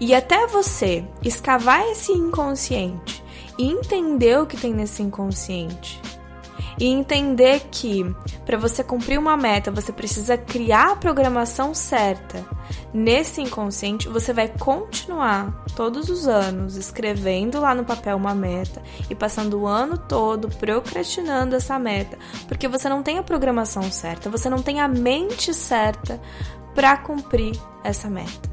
E até você escavar esse inconsciente e entender o que tem nesse inconsciente e entender que para você cumprir uma meta, você precisa criar a programação certa. Nesse inconsciente, você vai continuar todos os anos escrevendo lá no papel uma meta e passando o ano todo procrastinando essa meta, porque você não tem a programação certa, você não tem a mente certa para cumprir essa meta.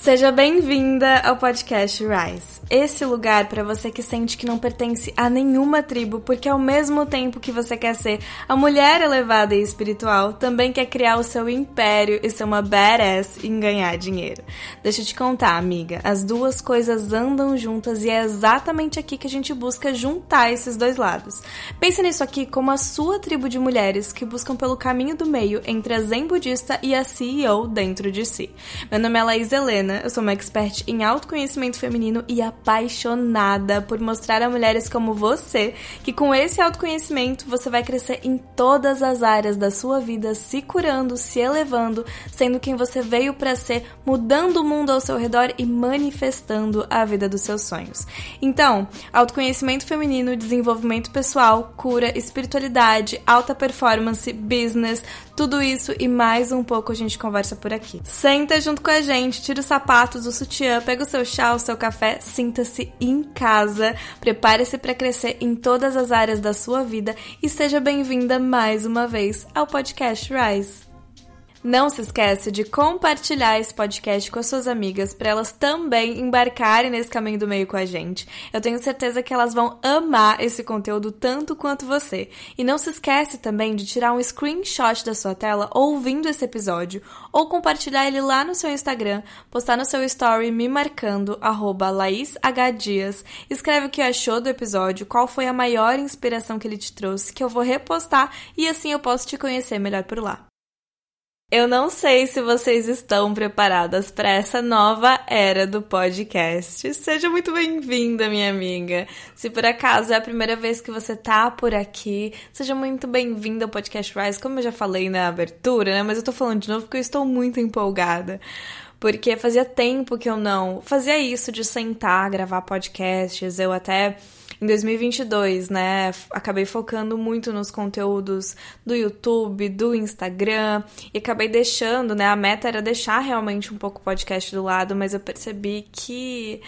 Seja bem-vinda ao podcast Rise. Esse lugar para você que sente que não pertence a nenhuma tribo, porque ao mesmo tempo que você quer ser a mulher elevada e espiritual, também quer criar o seu império e ser uma badass em ganhar dinheiro. Deixa eu te contar, amiga, as duas coisas andam juntas e é exatamente aqui que a gente busca juntar esses dois lados. Pense nisso aqui como a sua tribo de mulheres que buscam pelo caminho do meio entre a zen budista e a CEO dentro de si. Meu nome é Laís Helena eu sou uma expert em autoconhecimento feminino e apaixonada por mostrar a mulheres como você que com esse autoconhecimento você vai crescer em todas as áreas da sua vida, se curando, se elevando, sendo quem você veio para ser, mudando o mundo ao seu redor e manifestando a vida dos seus sonhos. Então, autoconhecimento feminino, desenvolvimento pessoal, cura, espiritualidade, alta performance, business, tudo isso e mais um pouco a gente conversa por aqui. Senta junto com a gente, tira o sapatos, o sutiã, pega o seu chá, o seu café, sinta-se em casa, prepare-se para crescer em todas as áreas da sua vida e seja bem-vinda mais uma vez ao podcast Rise. Não se esqueça de compartilhar esse podcast com as suas amigas para elas também embarcarem nesse caminho do meio com a gente. Eu tenho certeza que elas vão amar esse conteúdo tanto quanto você. E não se esquece também de tirar um screenshot da sua tela ouvindo esse episódio ou compartilhar ele lá no seu Instagram, postar no seu story me marcando @laishdias. Escreve o que achou do episódio, qual foi a maior inspiração que ele te trouxe, que eu vou repostar e assim eu posso te conhecer melhor por lá. Eu não sei se vocês estão preparadas para essa nova era do podcast. Seja muito bem-vinda, minha amiga. Se por acaso é a primeira vez que você tá por aqui, seja muito bem-vinda ao Podcast Rise, como eu já falei na abertura, né? Mas eu tô falando de novo porque eu estou muito empolgada porque fazia tempo que eu não fazia isso de sentar, gravar podcasts. Eu até em 2022, né, acabei focando muito nos conteúdos do YouTube, do Instagram e acabei deixando, né, a meta era deixar realmente um pouco o podcast do lado, mas eu percebi que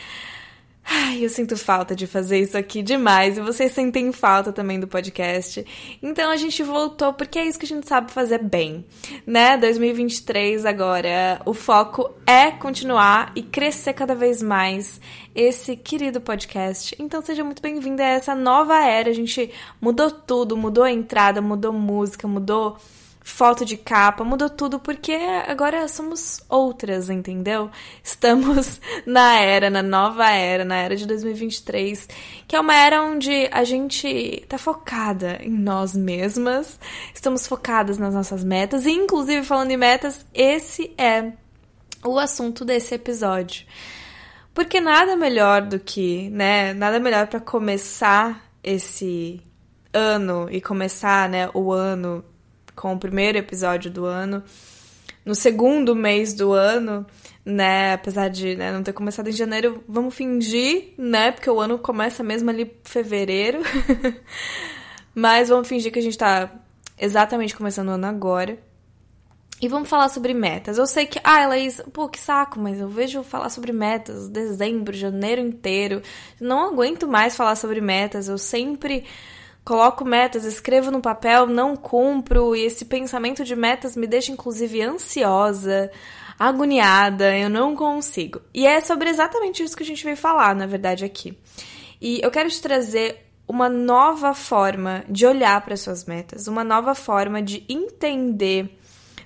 Ai, eu sinto falta de fazer isso aqui demais e vocês sentem falta também do podcast. Então a gente voltou porque é isso que a gente sabe fazer bem, né? 2023 agora, o foco é continuar e crescer cada vez mais esse querido podcast. Então seja muito bem-vindo a essa nova era. A gente mudou tudo, mudou a entrada, mudou música, mudou foto de capa, mudou tudo porque agora somos outras, entendeu? Estamos na era, na nova era, na era de 2023, que é uma era onde a gente tá focada em nós mesmas, estamos focadas nas nossas metas, e inclusive falando em metas, esse é o assunto desse episódio. Porque nada melhor do que, né, nada melhor para começar esse ano e começar, né, o ano com o primeiro episódio do ano. No segundo mês do ano, né? Apesar de né, não ter começado em janeiro, vamos fingir, né? Porque o ano começa mesmo ali em fevereiro. Mas vamos fingir que a gente tá exatamente começando o ano agora. E vamos falar sobre metas. Eu sei que, ah, Laís, pô, que saco, mas eu vejo falar sobre metas dezembro, janeiro inteiro. Não aguento mais falar sobre metas. Eu sempre Coloco metas, escrevo no papel, não cumpro, e esse pensamento de metas me deixa inclusive ansiosa, agoniada, eu não consigo. E é sobre exatamente isso que a gente veio falar, na verdade, aqui. E eu quero te trazer uma nova forma de olhar para suas metas, uma nova forma de entender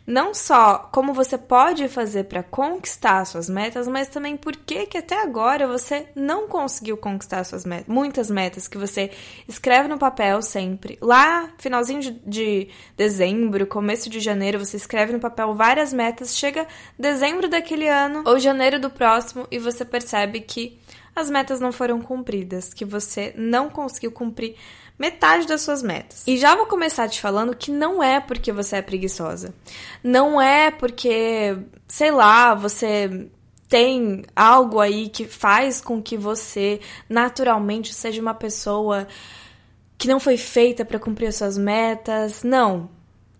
não só como você pode fazer para conquistar suas metas, mas também por que que até agora você não conseguiu conquistar suas metas. Muitas metas que você escreve no papel sempre. Lá, finalzinho de, de dezembro, começo de janeiro, você escreve no papel várias metas. Chega dezembro daquele ano ou janeiro do próximo e você percebe que as metas não foram cumpridas, que você não conseguiu cumprir metade das suas metas. E já vou começar te falando que não é porque você é preguiçosa. Não é porque, sei lá, você tem algo aí que faz com que você naturalmente seja uma pessoa que não foi feita para cumprir as suas metas. Não.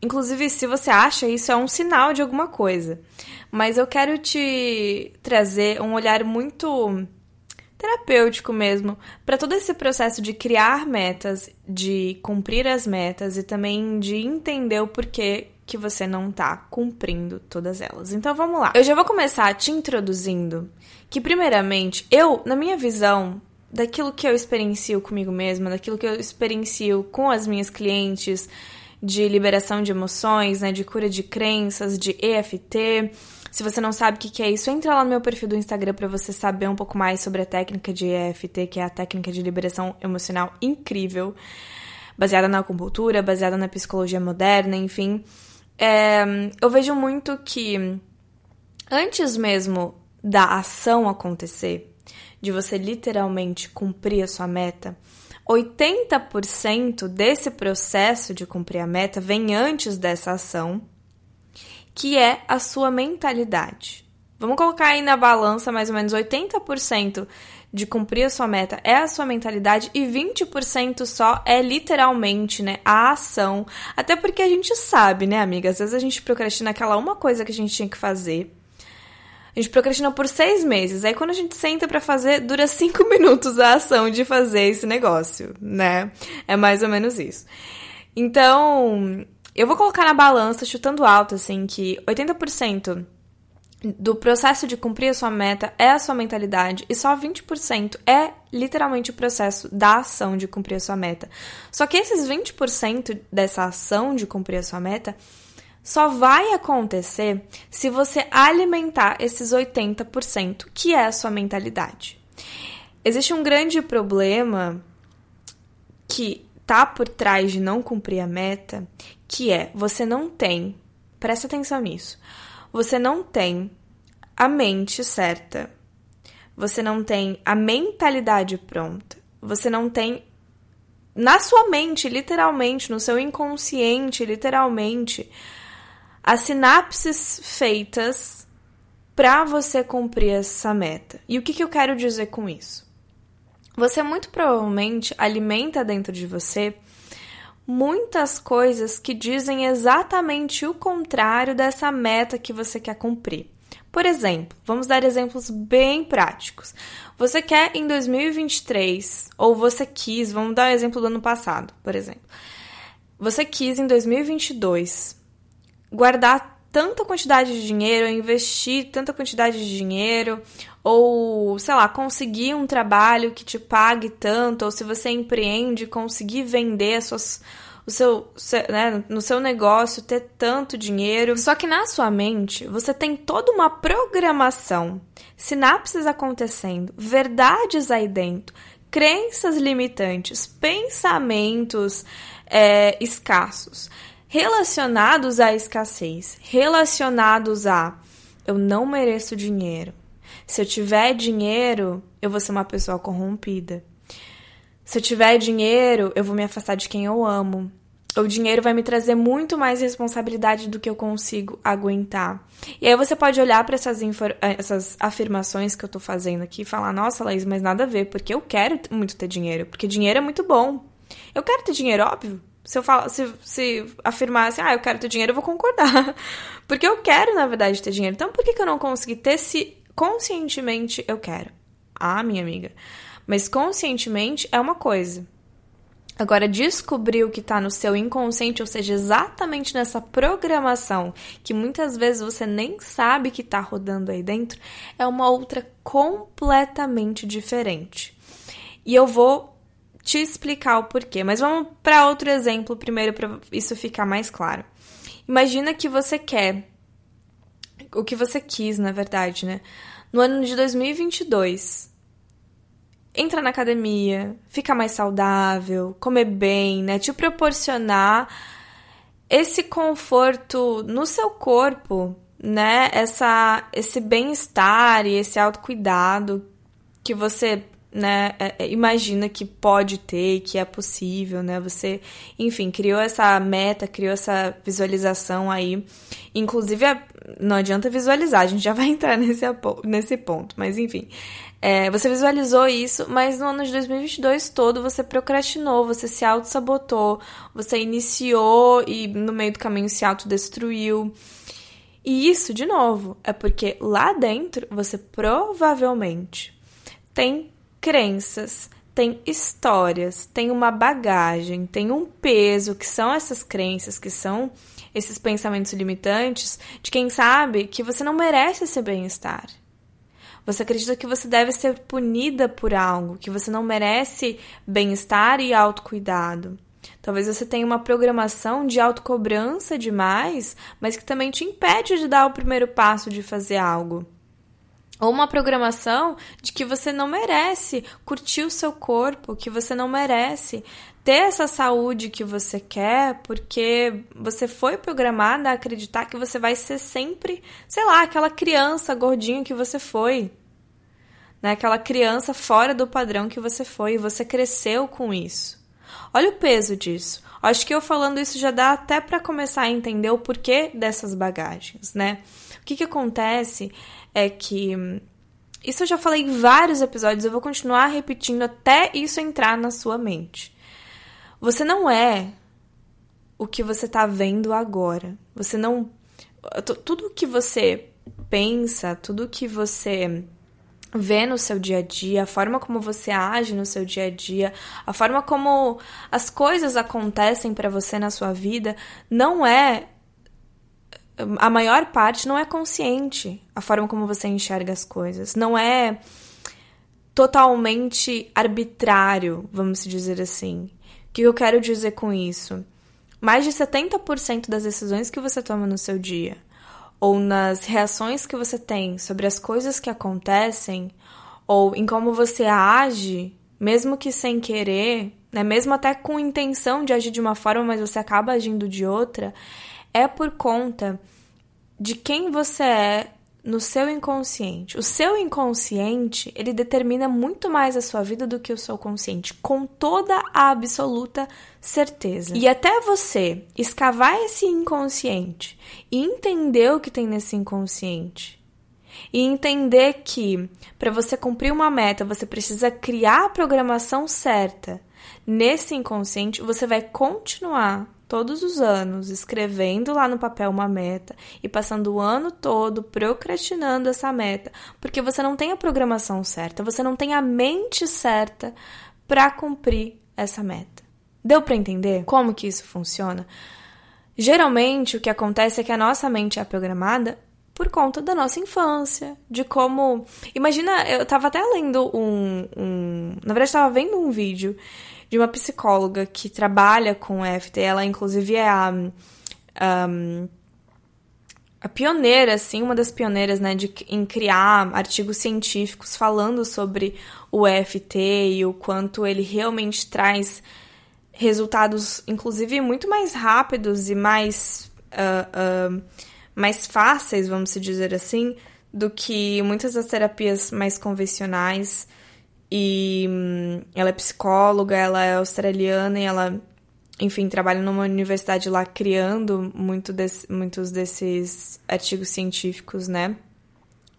Inclusive, se você acha isso é um sinal de alguma coisa. Mas eu quero te trazer um olhar muito terapêutico mesmo para todo esse processo de criar metas, de cumprir as metas e também de entender o porquê que você não tá cumprindo todas elas. Então vamos lá. Eu já vou começar te introduzindo que primeiramente, eu, na minha visão, daquilo que eu experiencio comigo mesma, daquilo que eu experiencio com as minhas clientes de liberação de emoções, né, de cura de crenças, de EFT. Se você não sabe o que é isso, entra lá no meu perfil do Instagram para você saber um pouco mais sobre a técnica de EFT, que é a técnica de liberação emocional incrível, baseada na acupuntura, baseada na psicologia moderna, enfim. É, eu vejo muito que antes mesmo da ação acontecer, de você literalmente cumprir a sua meta, 80% desse processo de cumprir a meta vem antes dessa ação, que é a sua mentalidade. Vamos colocar aí na balança mais ou menos 80% de cumprir a sua meta é a sua mentalidade e 20% só é literalmente, né, a ação. Até porque a gente sabe, né, amiga? Às vezes a gente procrastina aquela uma coisa que a gente tinha que fazer a gente procrastinou por seis meses. Aí quando a gente senta para fazer, dura cinco minutos a ação de fazer esse negócio, né? É mais ou menos isso. Então, eu vou colocar na balança, chutando alto, assim, que 80% do processo de cumprir a sua meta é a sua mentalidade e só 20% é literalmente o processo da ação de cumprir a sua meta. Só que esses 20% dessa ação de cumprir a sua meta só vai acontecer se você alimentar esses 80%, que é a sua mentalidade. Existe um grande problema que tá por trás de não cumprir a meta, que é você não tem, presta atenção nisso, você não tem a mente certa, você não tem a mentalidade pronta, você não tem na sua mente, literalmente, no seu inconsciente, literalmente, as sinapses feitas para você cumprir essa meta. E o que, que eu quero dizer com isso? Você muito provavelmente alimenta dentro de você muitas coisas que dizem exatamente o contrário dessa meta que você quer cumprir. Por exemplo, vamos dar exemplos bem práticos. Você quer em 2023, ou você quis, vamos dar o um exemplo do ano passado, por exemplo. Você quis em 2022 guardar tanta quantidade de dinheiro, investir tanta quantidade de dinheiro, ou, sei lá, conseguir um trabalho que te pague tanto, ou se você empreende, conseguir vender suas, o seu, né, no seu negócio, ter tanto dinheiro. Só que na sua mente, você tem toda uma programação, sinapses acontecendo, verdades aí dentro, crenças limitantes, pensamentos é, escassos relacionados à escassez, relacionados a eu não mereço dinheiro. Se eu tiver dinheiro, eu vou ser uma pessoa corrompida. Se eu tiver dinheiro, eu vou me afastar de quem eu amo. O dinheiro vai me trazer muito mais responsabilidade do que eu consigo aguentar. E aí você pode olhar para essas, essas afirmações que eu tô fazendo aqui e falar: nossa, Laís, mas nada a ver, porque eu quero muito ter dinheiro, porque dinheiro é muito bom. Eu quero ter dinheiro, óbvio. Se eu falar, se, se ah, eu quero ter dinheiro, eu vou concordar. Porque eu quero, na verdade, ter dinheiro. Então, por que, que eu não consegui ter se conscientemente eu quero? Ah, minha amiga. Mas conscientemente é uma coisa. Agora, descobrir o que está no seu inconsciente, ou seja, exatamente nessa programação que muitas vezes você nem sabe que está rodando aí dentro, é uma outra completamente diferente. E eu vou te explicar o porquê. Mas vamos para outro exemplo primeiro para isso ficar mais claro. Imagina que você quer o que você quis, na verdade, né? No ano de 2022, entrar na academia, ficar mais saudável, comer bem, né? Te proporcionar esse conforto no seu corpo, né? Essa, esse bem-estar e esse autocuidado que você né, é, é, imagina que pode ter, que é possível, né? Você, enfim, criou essa meta, criou essa visualização aí. Inclusive, não adianta visualizar, a gente já vai entrar nesse, nesse ponto, mas enfim. É, você visualizou isso, mas no ano de 2022 todo você procrastinou, você se auto-sabotou, você iniciou e no meio do caminho se autodestruiu. E isso, de novo, é porque lá dentro você provavelmente tem crenças, tem histórias, tem uma bagagem, tem um peso, que são essas crenças, que são esses pensamentos limitantes, de quem sabe que você não merece esse bem-estar. Você acredita que você deve ser punida por algo, que você não merece bem-estar e autocuidado. Talvez você tenha uma programação de autocobrança demais, mas que também te impede de dar o primeiro passo de fazer algo. Ou uma programação de que você não merece curtir o seu corpo, que você não merece ter essa saúde que você quer, porque você foi programada a acreditar que você vai ser sempre, sei lá, aquela criança gordinha que você foi. Né? Aquela criança fora do padrão que você foi e você cresceu com isso. Olha o peso disso. Acho que eu falando isso já dá até para começar a entender o porquê dessas bagagens, né? Que, que acontece é que isso eu já falei em vários episódios, eu vou continuar repetindo até isso entrar na sua mente. Você não é o que você está vendo agora. Você não. Tudo que você pensa, tudo que você vê no seu dia a dia, a forma como você age no seu dia a dia, a forma como as coisas acontecem para você na sua vida, não é a maior parte não é consciente a forma como você enxerga as coisas. Não é totalmente arbitrário, vamos dizer assim. O que eu quero dizer com isso? Mais de 70% das decisões que você toma no seu dia, ou nas reações que você tem sobre as coisas que acontecem, ou em como você age, mesmo que sem querer, né, mesmo até com intenção de agir de uma forma, mas você acaba agindo de outra, é por conta de quem você é no seu inconsciente. O seu inconsciente, ele determina muito mais a sua vida do que o seu consciente, com toda a absoluta certeza. E até você escavar esse inconsciente e entender o que tem nesse inconsciente, e entender que para você cumprir uma meta, você precisa criar a programação certa nesse inconsciente, você vai continuar todos os anos escrevendo lá no papel uma meta e passando o ano todo procrastinando essa meta, porque você não tem a programação certa, você não tem a mente certa para cumprir essa meta. Deu para entender como que isso funciona? Geralmente o que acontece é que a nossa mente é programada por conta da nossa infância, de como. Imagina, eu tava até lendo um. um... Na verdade, estava vendo um vídeo de uma psicóloga que trabalha com EFT. Ela, inclusive, é a, a, a pioneira, assim, uma das pioneiras, né, de, em criar artigos científicos falando sobre o EFT e o quanto ele realmente traz resultados, inclusive, muito mais rápidos e mais, uh, uh, mais fáceis, vamos dizer assim, do que muitas das terapias mais convencionais. E hum, ela é psicóloga, ela é australiana e ela, enfim, trabalha numa universidade lá criando muito desse, muitos desses artigos científicos, né?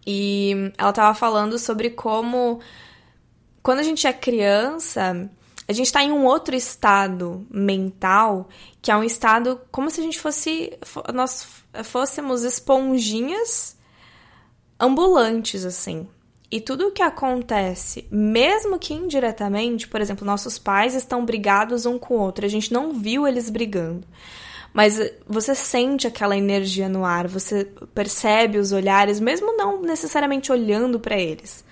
E ela tava falando sobre como quando a gente é criança, a gente está em um outro estado mental, que é um estado como se a gente fosse nós fôssemos esponjinhas ambulantes assim. E tudo o que acontece, mesmo que indiretamente, por exemplo, nossos pais estão brigados um com o outro, a gente não viu eles brigando. Mas você sente aquela energia no ar, você percebe os olhares, mesmo não necessariamente olhando para eles,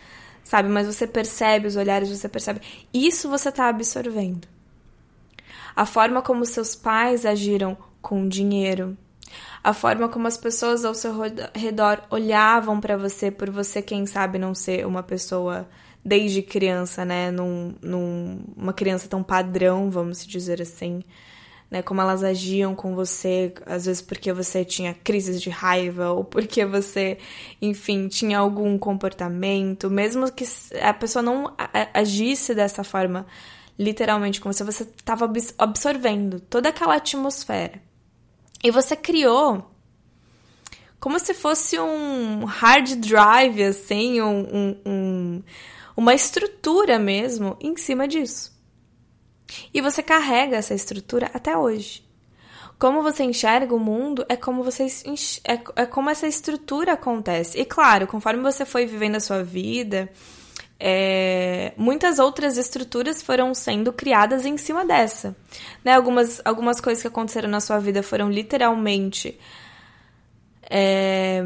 sabe? Mas você percebe os olhares, você percebe. Isso você está absorvendo. A forma como seus pais agiram com dinheiro, a forma como as pessoas ao seu redor olhavam para você por você, quem sabe, não ser uma pessoa desde criança, né? Num, num, uma criança tão padrão, vamos dizer assim. né? Como elas agiam com você, às vezes porque você tinha crises de raiva ou porque você, enfim, tinha algum comportamento, mesmo que a pessoa não agisse dessa forma literalmente com você, você estava absorvendo toda aquela atmosfera. E você criou como se fosse um hard drive, assim, um, um, um, uma estrutura mesmo em cima disso. E você carrega essa estrutura até hoje. Como você enxerga o mundo é como você é, é como essa estrutura acontece. E claro, conforme você foi vivendo a sua vida, é, muitas outras estruturas foram sendo criadas em cima dessa. Né? Algumas, algumas coisas que aconteceram na sua vida foram literalmente é,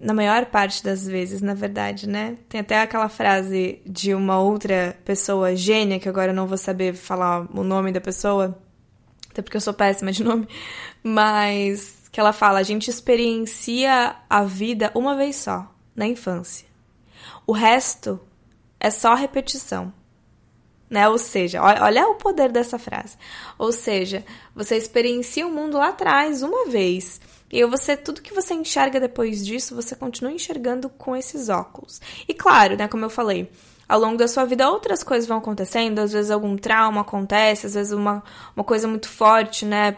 na maior parte das vezes, na verdade, né? Tem até aquela frase de uma outra pessoa gênia, que agora eu não vou saber falar o nome da pessoa, até porque eu sou péssima de nome, mas que ela fala: a gente experiencia a vida uma vez só, na infância. O resto é só repetição. Né? Ou seja, olha o poder dessa frase. Ou seja, você experiencia o mundo lá atrás uma vez e você, tudo que você enxerga depois disso, você continua enxergando com esses óculos. E claro, né, como eu falei, ao longo da sua vida outras coisas vão acontecendo, às vezes algum trauma acontece, às vezes uma, uma coisa muito forte, né,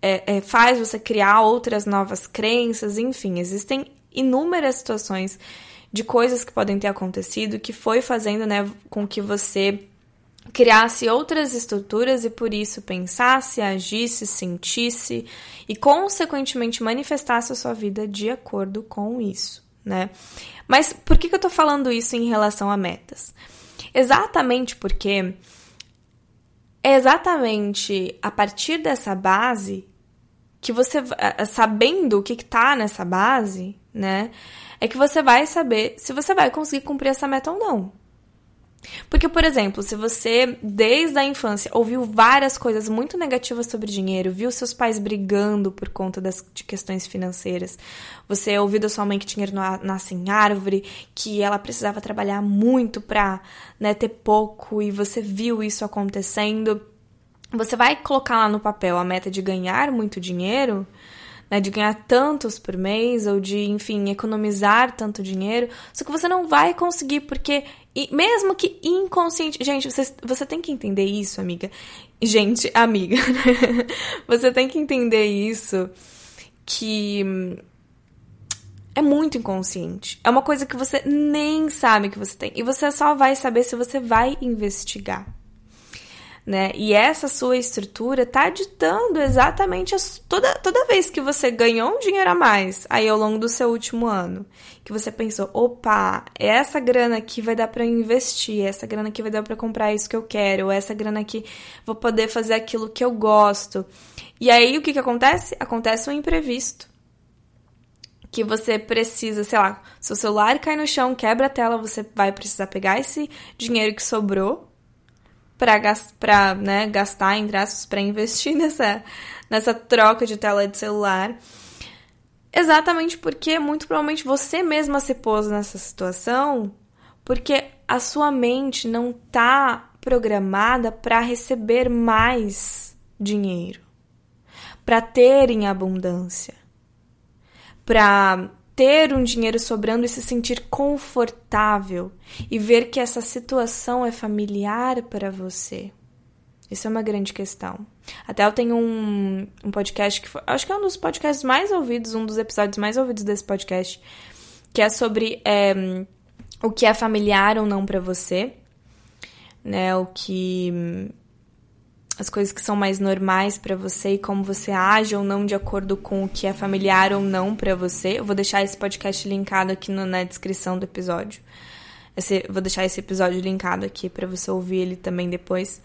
é, é, faz você criar outras novas crenças, enfim, existem inúmeras situações de coisas que podem ter acontecido que foi fazendo, né, com que você criasse outras estruturas e por isso pensasse, agisse, sentisse e consequentemente manifestasse a sua vida de acordo com isso, né? Mas por que, que eu tô falando isso em relação a metas? Exatamente porque é exatamente a partir dessa base que você, sabendo o que, que tá nessa base, né? É que você vai saber se você vai conseguir cumprir essa meta ou não. Porque, por exemplo, se você desde a infância ouviu várias coisas muito negativas sobre dinheiro, viu seus pais brigando por conta das, de questões financeiras, você ouviu da sua mãe que dinheiro nasce em árvore, que ela precisava trabalhar muito pra né, ter pouco, e você viu isso acontecendo, você vai colocar lá no papel a meta de ganhar muito dinheiro né, de ganhar tantos por mês ou de, enfim, economizar tanto dinheiro, só que você não vai conseguir porque mesmo que inconsciente, gente, você, você tem que entender isso, amiga. Gente, amiga, você tem que entender isso que é muito inconsciente. É uma coisa que você nem sabe que você tem e você só vai saber se você vai investigar né? E essa sua estrutura tá ditando exatamente toda, toda vez que você ganhou um dinheiro a mais aí ao longo do seu último ano, que você pensou, opa, essa grana aqui vai dar para investir, essa grana aqui vai dar para comprar isso que eu quero, essa grana aqui vou poder fazer aquilo que eu gosto. E aí o que que acontece? Acontece um imprevisto que você precisa, sei lá, seu celular cai no chão, quebra a tela, você vai precisar pegar esse dinheiro que sobrou para né, gastar, entre aspas, para investir nessa, nessa troca de tela de celular. Exatamente porque muito provavelmente você mesma se pôs nessa situação porque a sua mente não está programada para receber mais dinheiro, para ter em abundância, para ter um dinheiro sobrando e se sentir confortável e ver que essa situação é familiar para você. Isso é uma grande questão. Até eu tenho um, um podcast que foi, acho que é um dos podcasts mais ouvidos, um dos episódios mais ouvidos desse podcast, que é sobre é, o que é familiar ou não para você, né? O que as coisas que são mais normais para você e como você age ou não de acordo com o que é familiar ou não para você. Eu vou deixar esse podcast linkado aqui no, na descrição do episódio. Esse, vou deixar esse episódio linkado aqui para você ouvir ele também depois.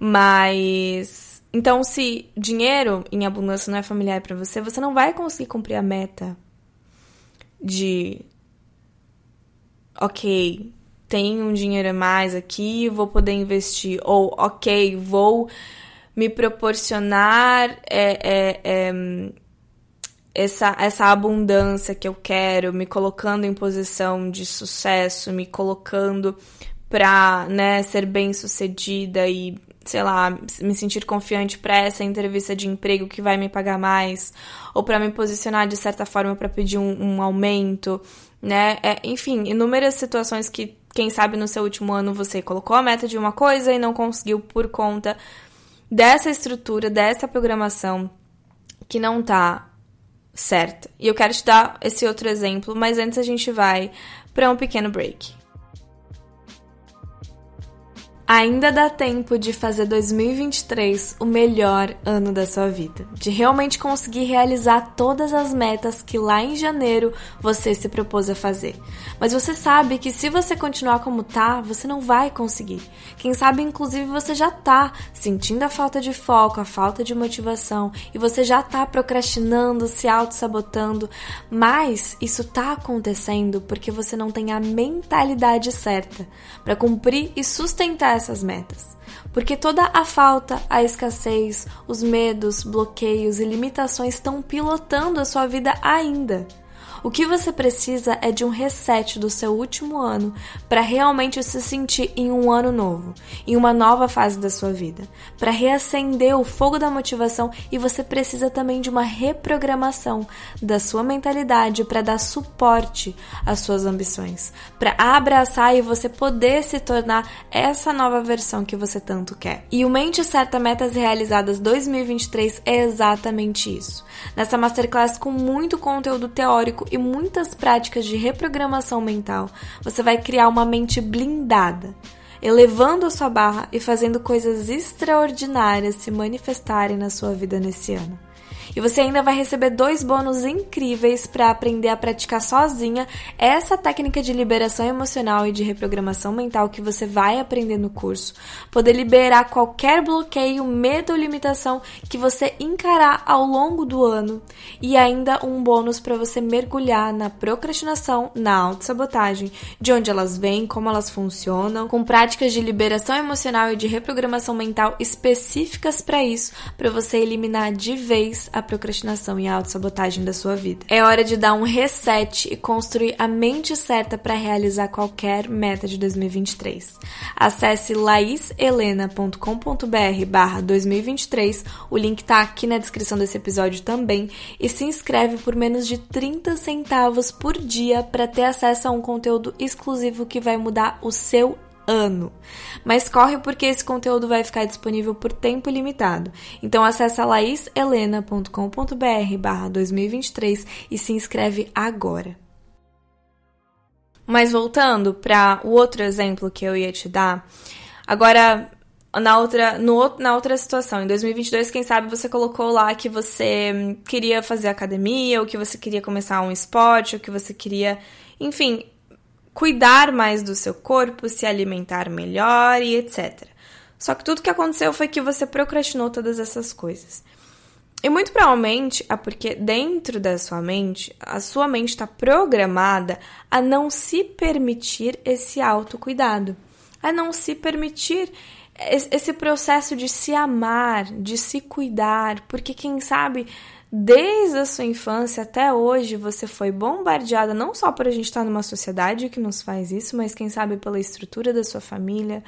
Mas então, se dinheiro em abundância não é familiar para você, você não vai conseguir cumprir a meta de ok, tenho um dinheiro a mais aqui, vou poder investir. Ou, ok, vou me proporcionar é, é, é, essa, essa abundância que eu quero, me colocando em posição de sucesso, me colocando para né, ser bem sucedida e sei lá, me sentir confiante para essa entrevista de emprego que vai me pagar mais, ou para me posicionar de certa forma para pedir um, um, aumento, né? É, enfim, inúmeras situações que, quem sabe, no seu último ano você colocou a meta de uma coisa e não conseguiu por conta dessa estrutura, dessa programação que não tá certa. E eu quero te dar esse outro exemplo, mas antes a gente vai para um pequeno break. Ainda dá tempo de fazer 2023 o melhor ano da sua vida, de realmente conseguir realizar todas as metas que lá em janeiro você se propôs a fazer. Mas você sabe que se você continuar como tá, você não vai conseguir. Quem sabe inclusive você já tá sentindo a falta de foco, a falta de motivação e você já tá procrastinando, se auto-sabotando, mas isso tá acontecendo porque você não tem a mentalidade certa para cumprir e sustentar essas metas. Porque toda a falta, a escassez, os medos, bloqueios e limitações estão pilotando a sua vida ainda. O que você precisa é de um reset do seu último ano para realmente se sentir em um ano novo, em uma nova fase da sua vida, para reacender o fogo da motivação e você precisa também de uma reprogramação da sua mentalidade para dar suporte às suas ambições, para abraçar e você poder se tornar essa nova versão que você tanto quer. E o Mente Certa Metas Realizadas 2023 é exatamente isso. Nessa masterclass com muito conteúdo teórico e muitas práticas de reprogramação mental, você vai criar uma mente blindada, elevando a sua barra e fazendo coisas extraordinárias se manifestarem na sua vida nesse ano. E você ainda vai receber dois bônus incríveis para aprender a praticar sozinha essa técnica de liberação emocional e de reprogramação mental que você vai aprender no curso. Poder liberar qualquer bloqueio, medo ou limitação que você encarar ao longo do ano. E ainda um bônus para você mergulhar na procrastinação, na autossabotagem, de onde elas vêm, como elas funcionam, com práticas de liberação emocional e de reprogramação mental específicas para isso, para você eliminar de vez a procrastinação e a autossabotagem da sua vida. É hora de dar um reset e construir a mente certa para realizar qualquer meta de 2023. Acesse laishelena.com.br barra 2023, o link tá aqui na descrição desse episódio também, e se inscreve por menos de 30 centavos por dia para ter acesso a um conteúdo exclusivo que vai mudar o seu ano. Mas corre porque esse conteúdo vai ficar disponível por tempo limitado. Então acessa laishelena.com.br barra 2023 e se inscreve agora. Mas voltando para o outro exemplo que eu ia te dar, agora na outra, no, na outra situação, em 2022, quem sabe você colocou lá que você queria fazer academia, ou que você queria começar um esporte, ou que você queria, enfim, cuidar mais do seu corpo, se alimentar melhor e etc. Só que tudo que aconteceu foi que você procrastinou todas essas coisas. E muito provavelmente é porque dentro da sua mente, a sua mente está programada a não se permitir esse autocuidado, a não se permitir esse processo de se amar, de se cuidar, porque quem sabe Desde a sua infância até hoje, você foi bombardeada não só por a gente estar numa sociedade que nos faz isso, mas quem sabe pela estrutura da sua família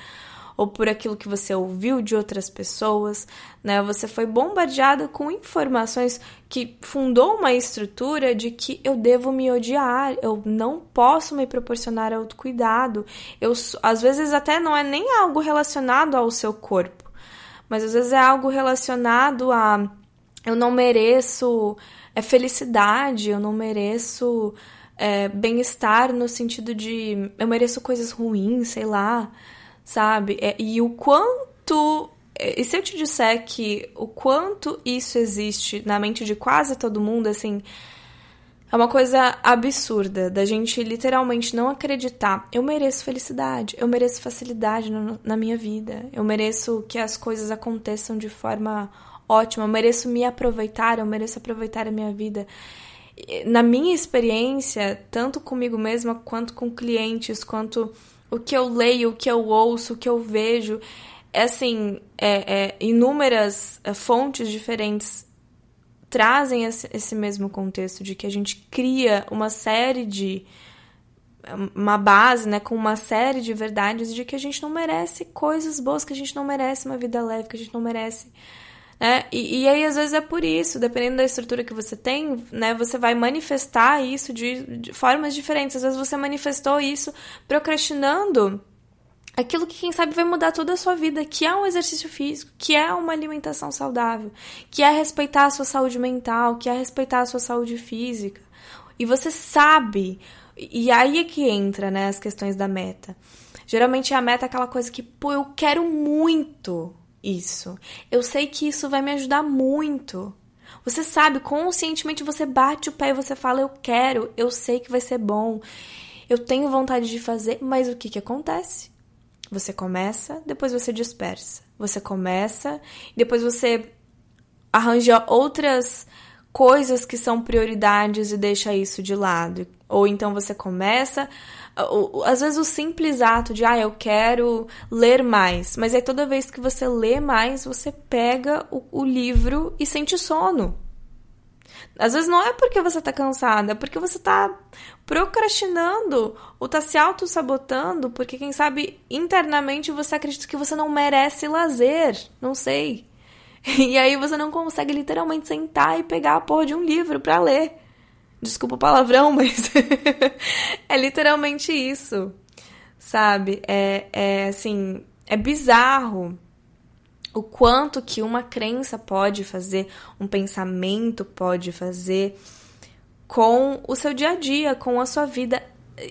ou por aquilo que você ouviu de outras pessoas, né? Você foi bombardeada com informações que fundou uma estrutura de que eu devo me odiar, eu não posso me proporcionar autocuidado. Eu às vezes até não é nem algo relacionado ao seu corpo, mas às vezes é algo relacionado a eu não mereço é, felicidade, eu não mereço é, bem-estar no sentido de eu mereço coisas ruins, sei lá, sabe? É, e o quanto. É, e se eu te disser que o quanto isso existe na mente de quase todo mundo, assim. É uma coisa absurda da gente literalmente não acreditar. Eu mereço felicidade, eu mereço facilidade no, na minha vida, eu mereço que as coisas aconteçam de forma ótima, eu mereço me aproveitar, eu mereço aproveitar a minha vida. Na minha experiência, tanto comigo mesma quanto com clientes, quanto o que eu leio, o que eu ouço, o que eu vejo, é assim, é, é, inúmeras é, fontes diferentes trazem esse, esse mesmo contexto de que a gente cria uma série de uma base, né, com uma série de verdades de que a gente não merece coisas boas, que a gente não merece uma vida leve, que a gente não merece né? E, e, aí, às vezes, é por isso, dependendo da estrutura que você tem, né? Você vai manifestar isso de, de formas diferentes. Às vezes você manifestou isso procrastinando aquilo que, quem sabe, vai mudar toda a sua vida, que é um exercício físico, que é uma alimentação saudável, que é respeitar a sua saúde mental, que é respeitar a sua saúde física. E você sabe, e aí é que entra, né, as questões da meta. Geralmente a meta é aquela coisa que, pô, eu quero muito isso. Eu sei que isso vai me ajudar muito. Você sabe, conscientemente você bate o pé e você fala: Eu quero, eu sei que vai ser bom, eu tenho vontade de fazer, mas o que, que acontece? Você começa, depois você dispersa. Você começa, depois você arranja outras coisas que são prioridades e deixa isso de lado. Ou então você começa, às vezes o simples ato de, ah, eu quero ler mais, mas aí toda vez que você lê mais, você pega o, o livro e sente sono. Às vezes não é porque você tá cansada, é porque você tá procrastinando ou tá se auto-sabotando, porque quem sabe internamente você acredita que você não merece lazer, não sei. E aí você não consegue literalmente sentar e pegar a porra de um livro para ler. Desculpa o palavrão, mas é literalmente isso, sabe? É, é assim, é bizarro o quanto que uma crença pode fazer, um pensamento pode fazer com o seu dia a dia, com a sua vida.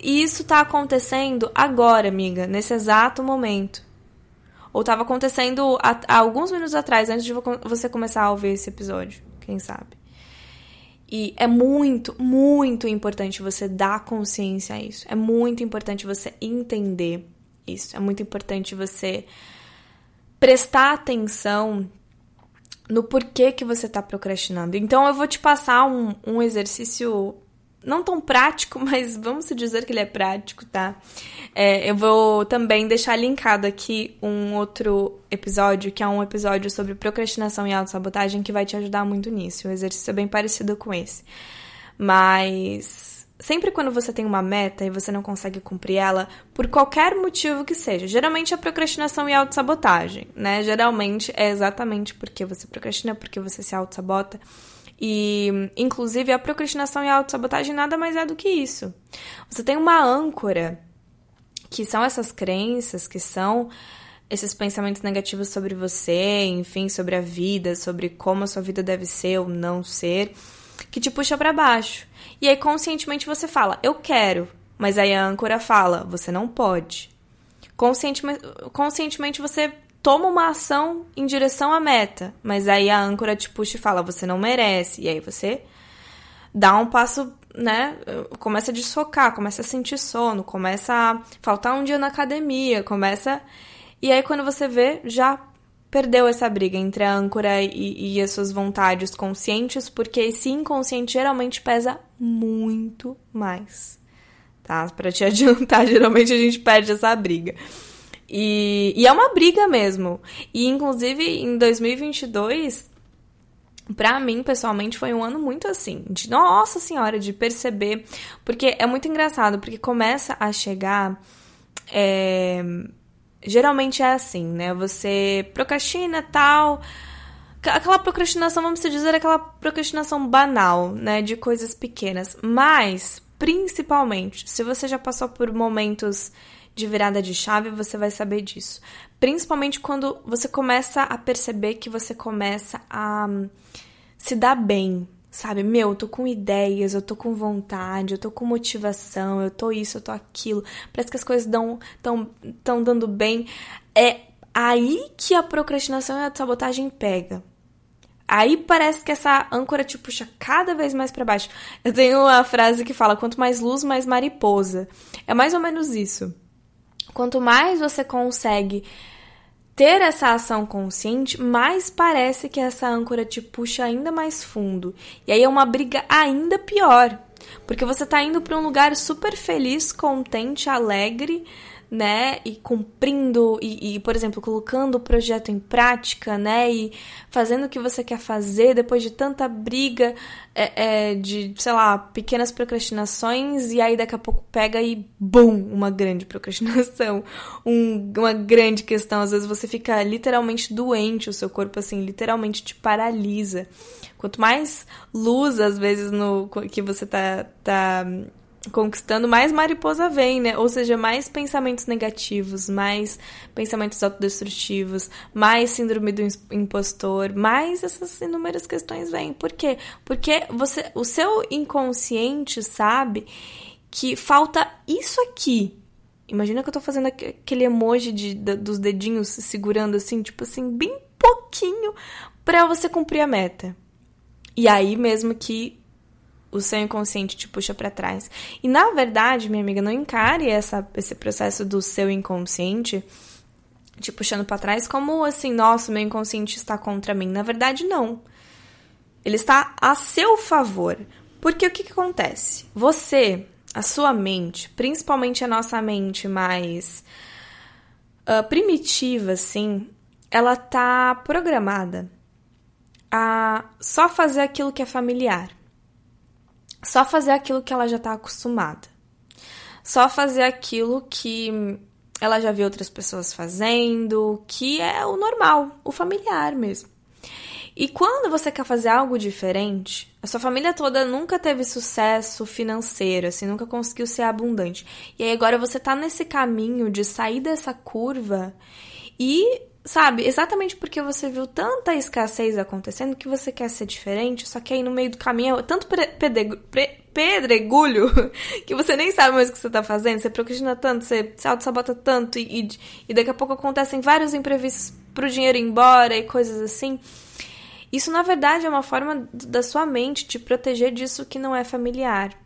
E isso tá acontecendo agora, amiga, nesse exato momento. Ou estava acontecendo há, há alguns minutos atrás, antes de você começar a ouvir esse episódio, quem sabe. E é muito, muito importante você dar consciência a isso. É muito importante você entender isso. É muito importante você prestar atenção no porquê que você está procrastinando. Então eu vou te passar um, um exercício não tão prático, mas vamos dizer que ele é prático, tá? É, eu vou também deixar linkado aqui um outro episódio, que é um episódio sobre procrastinação e autossabotagem, que vai te ajudar muito nisso. O exercício é bem parecido com esse. Mas sempre quando você tem uma meta e você não consegue cumprir ela, por qualquer motivo que seja, geralmente é procrastinação e autossabotagem, né? Geralmente é exatamente porque você procrastina, porque você se autossabota. sabota e, inclusive, a procrastinação e a autossabotagem nada mais é do que isso. Você tem uma âncora, que são essas crenças, que são esses pensamentos negativos sobre você, enfim, sobre a vida, sobre como a sua vida deve ser ou não ser, que te puxa para baixo. E aí, conscientemente, você fala, eu quero, mas aí a âncora fala, você não pode. Conscientemente, conscientemente você toma uma ação em direção à meta, mas aí a âncora te puxa e fala, você não merece. E aí você dá um passo, né? Começa a desfocar, começa a sentir sono, começa a faltar um dia na academia, começa. E aí quando você vê, já perdeu essa briga entre a âncora e, e as suas vontades conscientes, porque esse inconsciente geralmente pesa muito mais. Tá? Pra te adiantar, geralmente a gente perde essa briga. E, e é uma briga mesmo. E, inclusive, em 2022, para mim, pessoalmente, foi um ano muito assim, de nossa senhora, de perceber, porque é muito engraçado, porque começa a chegar. É, geralmente é assim, né? Você procrastina tal. Aquela procrastinação, vamos dizer, aquela procrastinação banal, né? De coisas pequenas. Mas, principalmente, se você já passou por momentos de virada de chave, você vai saber disso. Principalmente quando você começa a perceber que você começa a hum, se dar bem, sabe? Meu, eu tô com ideias, eu tô com vontade, eu tô com motivação, eu tô isso, eu tô aquilo. Parece que as coisas dão, tão, tão dando bem. É aí que a procrastinação e a sabotagem pega. Aí parece que essa âncora te puxa cada vez mais para baixo. Eu tenho uma frase que fala: quanto mais luz, mais mariposa. É mais ou menos isso. Quanto mais você consegue ter essa ação consciente, mais parece que essa âncora te puxa ainda mais fundo. E aí é uma briga ainda pior, porque você tá indo para um lugar super feliz, contente, alegre, né? E cumprindo, e, e, por exemplo, colocando o projeto em prática, né? E fazendo o que você quer fazer depois de tanta briga, é, é, de, sei lá, pequenas procrastinações, e aí daqui a pouco pega e bum! Uma grande procrastinação, um, uma grande questão. Às vezes você fica literalmente doente, o seu corpo, assim, literalmente te paralisa. Quanto mais luz, às vezes, no que você tá, tá conquistando, mais mariposa vem, né? Ou seja, mais pensamentos negativos, mais pensamentos autodestrutivos, mais síndrome do impostor, mais essas inúmeras questões vêm. Por quê? Porque você, o seu inconsciente sabe que falta isso aqui. Imagina que eu tô fazendo aquele emoji de, de dos dedinhos segurando assim, tipo assim, bem pouquinho para você cumprir a meta. E aí mesmo que o seu inconsciente te puxa para trás. E na verdade, minha amiga, não encare essa, esse processo do seu inconsciente te puxando para trás como assim, nossa, meu inconsciente está contra mim. Na verdade, não. Ele está a seu favor. Porque o que, que acontece? Você, a sua mente, principalmente a nossa mente mais uh, primitiva, assim, ela tá programada a só fazer aquilo que é familiar só fazer aquilo que ela já está acostumada. Só fazer aquilo que ela já viu outras pessoas fazendo, que é o normal, o familiar mesmo. E quando você quer fazer algo diferente, a sua família toda nunca teve sucesso financeiro, assim, nunca conseguiu ser abundante. E aí agora você tá nesse caminho de sair dessa curva e Sabe, exatamente porque você viu tanta escassez acontecendo que você quer ser diferente, só que aí no meio do caminho é tanto pedregulho que você nem sabe mais o que você tá fazendo, você procrastina tanto, você se auto-sabota tanto e, e, e daqui a pouco acontecem vários imprevistos pro dinheiro ir embora e coisas assim. Isso, na verdade, é uma forma da sua mente te proteger disso que não é familiar.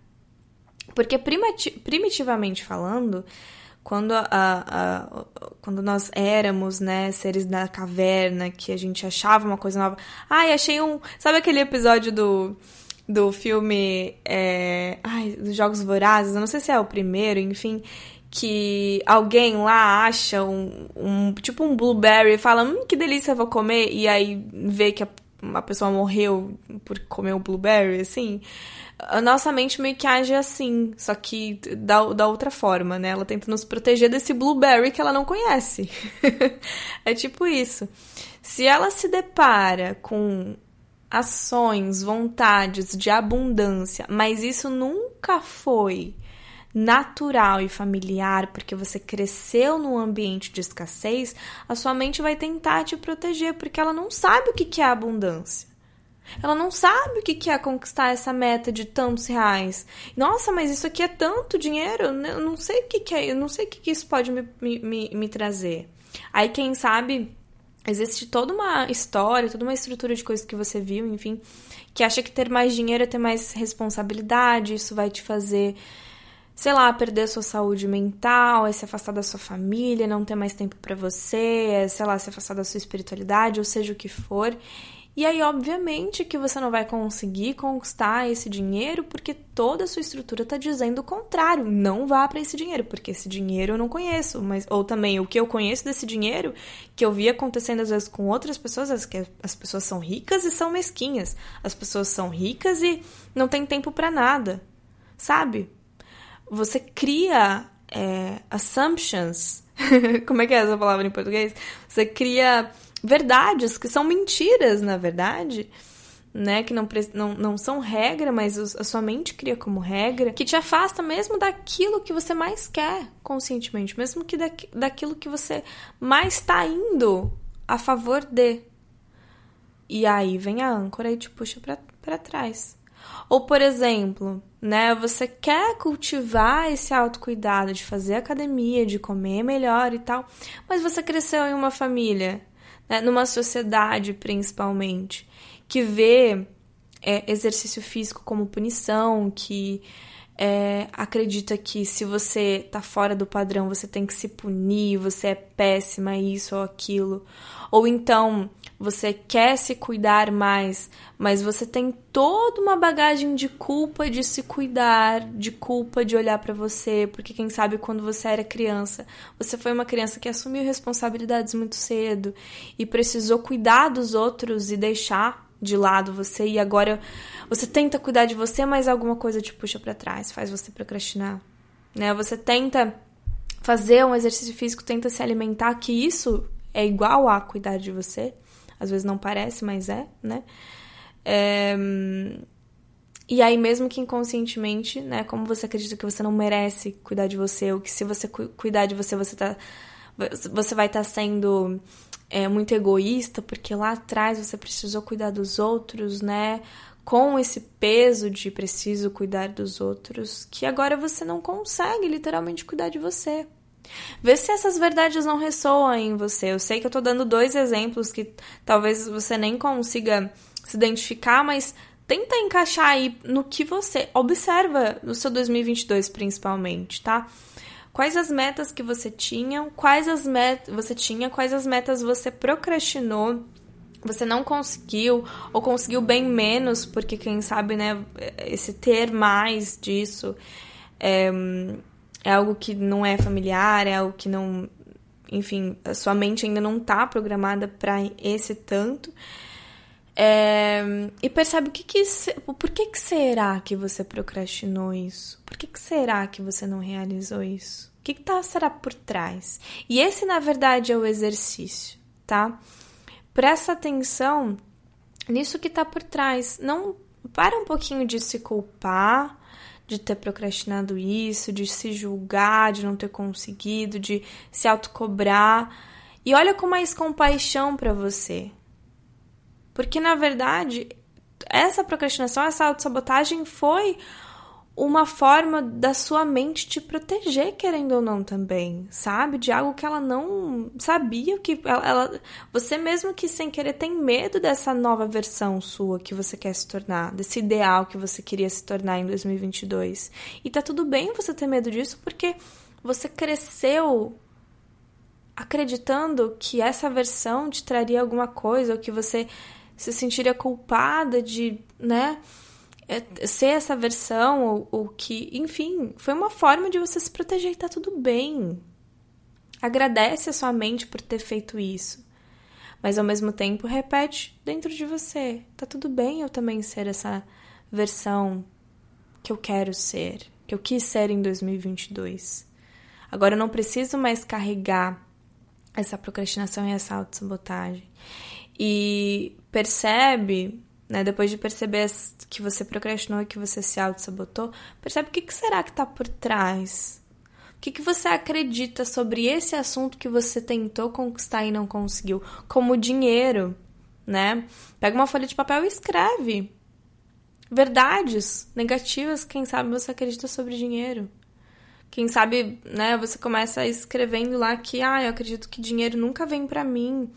Porque, primitivamente falando, quando, a, a, quando nós éramos, né, seres da caverna, que a gente achava uma coisa nova. Ai, achei um. Sabe aquele episódio do, do filme. É, ai, dos Jogos Vorazes? Eu não sei se é o primeiro, enfim. Que alguém lá acha um, um tipo um blueberry e fala: Hum, que delícia, vou comer. E aí vê que a, uma pessoa morreu por comer o blueberry, assim a nossa mente meio que age assim, só que da, da outra forma, né? Ela tenta nos proteger desse blueberry que ela não conhece. é tipo isso. Se ela se depara com ações, vontades de abundância, mas isso nunca foi natural e familiar, porque você cresceu num ambiente de escassez, a sua mente vai tentar te proteger, porque ela não sabe o que é abundância. Ela não sabe o que é conquistar essa meta de tantos reais. Nossa, mas isso aqui é tanto dinheiro, eu não sei o que, é, eu não sei o que, isso pode me, me, me trazer. Aí, quem sabe, existe toda uma história, toda uma estrutura de coisas que você viu, enfim, que acha que ter mais dinheiro é ter mais responsabilidade, isso vai te fazer, sei lá, perder a sua saúde mental, é se afastar da sua família, não ter mais tempo para você, é, sei lá, se afastar da sua espiritualidade, ou seja o que for. E aí, obviamente, que você não vai conseguir conquistar esse dinheiro porque toda a sua estrutura está dizendo o contrário. Não vá para esse dinheiro, porque esse dinheiro eu não conheço. Mas, ou também, o que eu conheço desse dinheiro, que eu vi acontecendo às vezes com outras pessoas, é que as pessoas são ricas e são mesquinhas. As pessoas são ricas e não tem tempo para nada. Sabe? Você cria é, assumptions. Como é que é essa palavra em português? Você cria verdades que são mentiras, na verdade, né? Que não, não, não são regra, mas a sua mente cria como regra, que te afasta mesmo daquilo que você mais quer conscientemente, mesmo que da, daquilo que você mais está indo a favor de. E aí vem a âncora e te puxa para trás. Ou, por exemplo, né, você quer cultivar esse autocuidado de fazer academia, de comer melhor e tal, mas você cresceu em uma família né, numa sociedade principalmente, que vê é, exercício físico como punição, que é, acredita que se você tá fora do padrão, você tem que se punir, você é péssima, isso ou aquilo. Ou então você quer se cuidar mais, mas você tem toda uma bagagem de culpa de se cuidar, de culpa de olhar para você, porque quem sabe quando você era criança, você foi uma criança que assumiu responsabilidades muito cedo e precisou cuidar dos outros e deixar de lado você e agora você tenta cuidar de você, mas alguma coisa te puxa para trás, faz você procrastinar, né? Você tenta fazer um exercício físico, tenta se alimentar, que isso é igual a cuidar de você. Às vezes não parece, mas é, né? É... E aí, mesmo que inconscientemente, né? Como você acredita que você não merece cuidar de você, ou que se você cu cuidar de você, você tá. Você vai estar tá sendo é, muito egoísta, porque lá atrás você precisou cuidar dos outros, né? com esse peso de preciso cuidar dos outros, que agora você não consegue literalmente cuidar de você. Vê se essas verdades não ressoam em você. Eu sei que eu tô dando dois exemplos que talvez você nem consiga se identificar, mas tenta encaixar aí no que você observa no seu 2022 principalmente, tá? Quais as metas que você tinha, quais as metas você tinha, quais as metas você procrastinou? Você não conseguiu ou conseguiu bem menos, porque quem sabe, né, esse ter mais disso é, é algo que não é familiar, é algo que não, enfim, a sua mente ainda não está programada para esse tanto. É, e percebe o que, que por que, que será que você procrastinou isso? Por que, que será que você não realizou isso? O que, que tá, será por trás? E esse, na verdade, é o exercício, tá? presta atenção nisso que está por trás. Não para um pouquinho de se culpar, de ter procrastinado isso, de se julgar, de não ter conseguido, de se autocobrar. E olha com mais compaixão para você. Porque na verdade, essa procrastinação, essa autossabotagem foi uma forma da sua mente te proteger, querendo ou não também, sabe? De algo que ela não sabia que ela, ela, você mesmo que sem querer tem medo dessa nova versão sua que você quer se tornar, desse ideal que você queria se tornar em 2022. E tá tudo bem você ter medo disso porque você cresceu acreditando que essa versão te traria alguma coisa ou que você se sentiria culpada de, né? é, ser essa versão, ou, ou que, enfim, foi uma forma de você se proteger e tá tudo bem. Agradece a sua mente por ter feito isso. Mas ao mesmo tempo, repete dentro de você: tá tudo bem eu também ser essa versão que eu quero ser, que eu quis ser em 2022. Agora eu não preciso mais carregar essa procrastinação e essa autossabotagem. E percebe né? Depois de perceber que você procrastinou e que você se auto-sabotou, percebe o que, que será que está por trás. O que, que você acredita sobre esse assunto que você tentou conquistar e não conseguiu? Como dinheiro, né? Pega uma folha de papel e escreve. Verdades negativas, quem sabe você acredita sobre dinheiro. Quem sabe, né, você começa escrevendo lá que, ah, eu acredito que dinheiro nunca vem para mim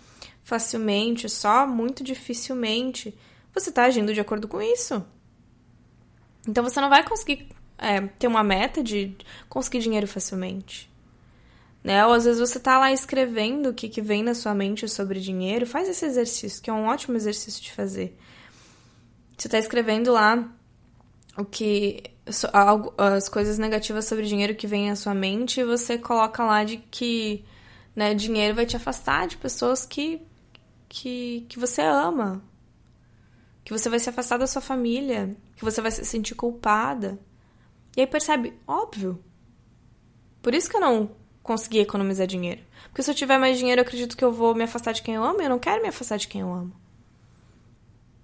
facilmente, só muito dificilmente você está agindo de acordo com isso. Então você não vai conseguir é, ter uma meta de conseguir dinheiro facilmente. Né? Ou às vezes você está lá escrevendo o que, que vem na sua mente sobre dinheiro, faz esse exercício, que é um ótimo exercício de fazer. Você está escrevendo lá o que as coisas negativas sobre dinheiro que vem à sua mente e você coloca lá de que né, dinheiro vai te afastar de pessoas que, que, que você ama, que você vai se afastar da sua família, que você vai se sentir culpada. E aí percebe, óbvio. Por isso que eu não consegui economizar dinheiro. Porque se eu tiver mais dinheiro, eu acredito que eu vou me afastar de quem eu amo e eu não quero me afastar de quem eu amo.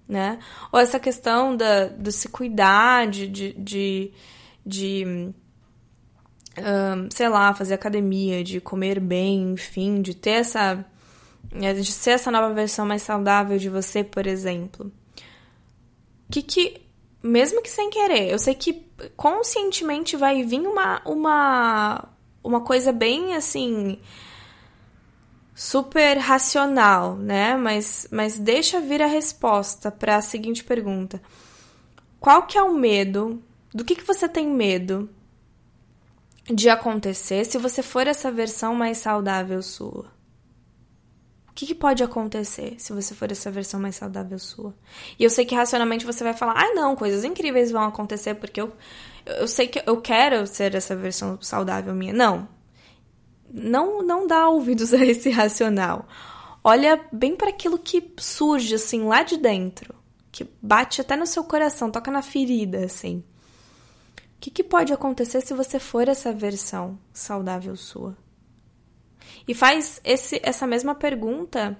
Né? Ou essa questão da, do se cuidar, de, de, de, de um, sei lá, fazer academia, de comer bem, enfim, de ter essa. De ser essa nova versão mais saudável de você, por exemplo que que mesmo que sem querer, eu sei que conscientemente vai vir uma uma uma coisa bem assim super racional, né? Mas mas deixa vir a resposta para a seguinte pergunta: Qual que é o medo Do que, que você tem medo de acontecer se você for essa versão mais saudável sua? O que, que, pode acontecer se você for essa versão mais saudável sua? E eu sei que racionalmente você vai falar, ah, não, coisas incríveis vão acontecer porque eu, eu sei que eu quero ser essa versão saudável minha. Não. Não, não dá ouvidos a esse racional. Olha bem para aquilo que surge, assim, lá de dentro. Que bate até no seu coração, toca na ferida, assim. O que, que pode acontecer se você for essa versão saudável sua? E faz esse, essa mesma pergunta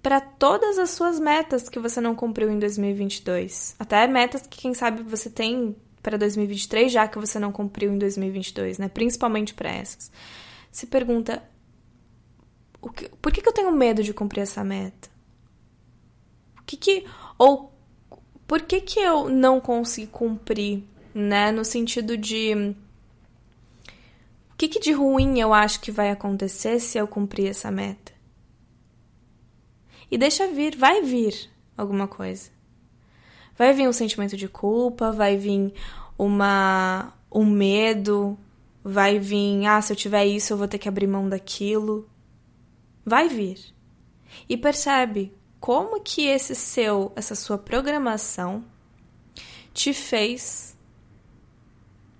para todas as suas metas que você não cumpriu em 2022. Até metas que, quem sabe, você tem para 2023, já que você não cumpriu em 2022, né? Principalmente para essas. Se pergunta: que, por que, que eu tenho medo de cumprir essa meta? O que que. Ou por que que eu não consigo cumprir, né? No sentido de que, que de ruim eu acho que vai acontecer se eu cumprir essa meta? E deixa vir, vai vir alguma coisa. Vai vir um sentimento de culpa, vai vir uma um medo, vai vir, ah, se eu tiver isso eu vou ter que abrir mão daquilo. Vai vir. E percebe como que esse seu, essa sua programação te fez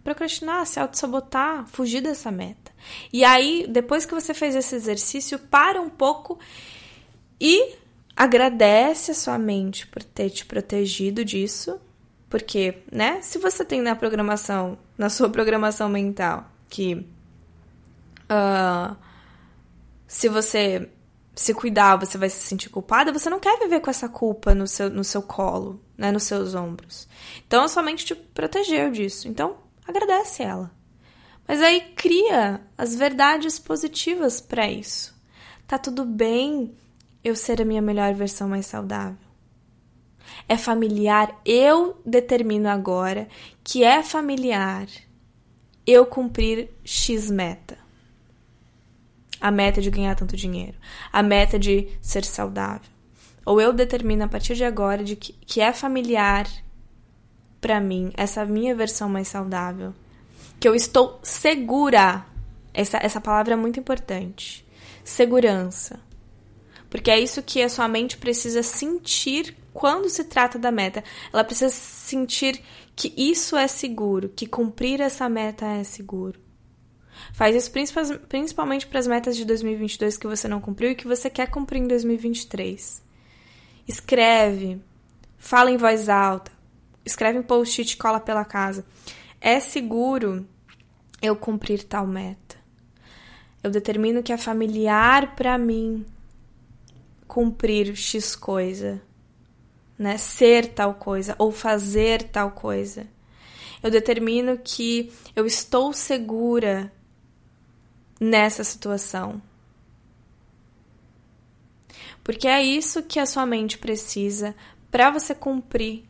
procrastinar, se auto-sabotar, fugir dessa meta. E aí, depois que você fez esse exercício, para um pouco e agradece a sua mente por ter te protegido disso. Porque, né, se você tem na programação, na sua programação mental, que uh, se você se cuidar, você vai se sentir culpada, você não quer viver com essa culpa no seu, no seu colo, né, nos seus ombros. Então, a sua mente te protegeu disso. Então, agradece ela. Mas aí cria as verdades positivas para isso. Tá tudo bem eu ser a minha melhor versão mais saudável. É familiar, eu determino agora que é familiar eu cumprir X meta. A meta de ganhar tanto dinheiro, a meta de ser saudável. Ou eu determino a partir de agora de que, que é familiar para mim essa minha versão mais saudável. Que eu estou segura. Essa, essa palavra é muito importante. Segurança. Porque é isso que a sua mente precisa sentir quando se trata da meta. Ela precisa sentir que isso é seguro, que cumprir essa meta é seguro. Faz isso principalmente para as metas de 2022 que você não cumpriu e que você quer cumprir em 2023. Escreve, fala em voz alta, escreve um post-it e cola pela casa. É seguro eu cumprir tal meta. Eu determino que é familiar para mim cumprir X coisa, né? Ser tal coisa ou fazer tal coisa. Eu determino que eu estou segura nessa situação. Porque é isso que a sua mente precisa para você cumprir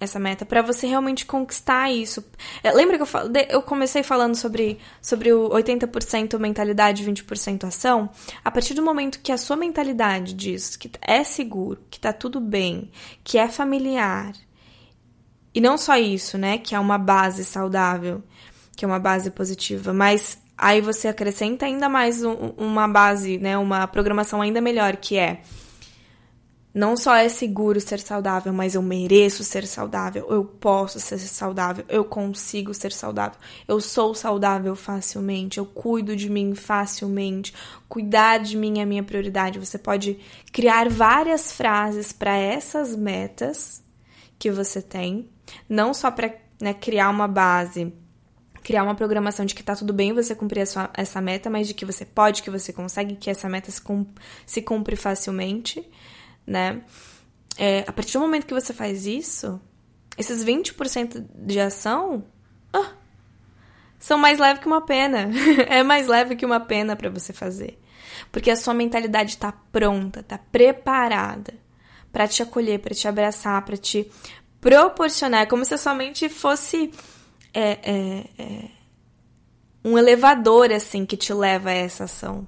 essa meta, para você realmente conquistar isso. É, lembra que eu, eu comecei falando sobre, sobre o 80% mentalidade, 20% ação? A partir do momento que a sua mentalidade diz que é seguro, que tá tudo bem, que é familiar, e não só isso, né, que é uma base saudável, que é uma base positiva, mas aí você acrescenta ainda mais um, uma base, né, uma programação ainda melhor, que é não só é seguro ser saudável, mas eu mereço ser saudável, eu posso ser saudável, eu consigo ser saudável, eu sou saudável facilmente, eu cuido de mim facilmente, cuidar de mim é minha prioridade. Você pode criar várias frases para essas metas que você tem, não só para né, criar uma base criar uma programação de que tá tudo bem você cumprir sua, essa meta, mas de que você pode, que você consegue, que essa meta se, se cumpre facilmente né? É, a partir do momento que você faz isso, esses 20% de ação ah, são mais leves que uma pena. é mais leve que uma pena para você fazer. Porque a sua mentalidade está pronta, está preparada para te acolher, para te abraçar, para te proporcionar. É como se a sua mente fosse é, é, é, um elevador assim que te leva a essa ação.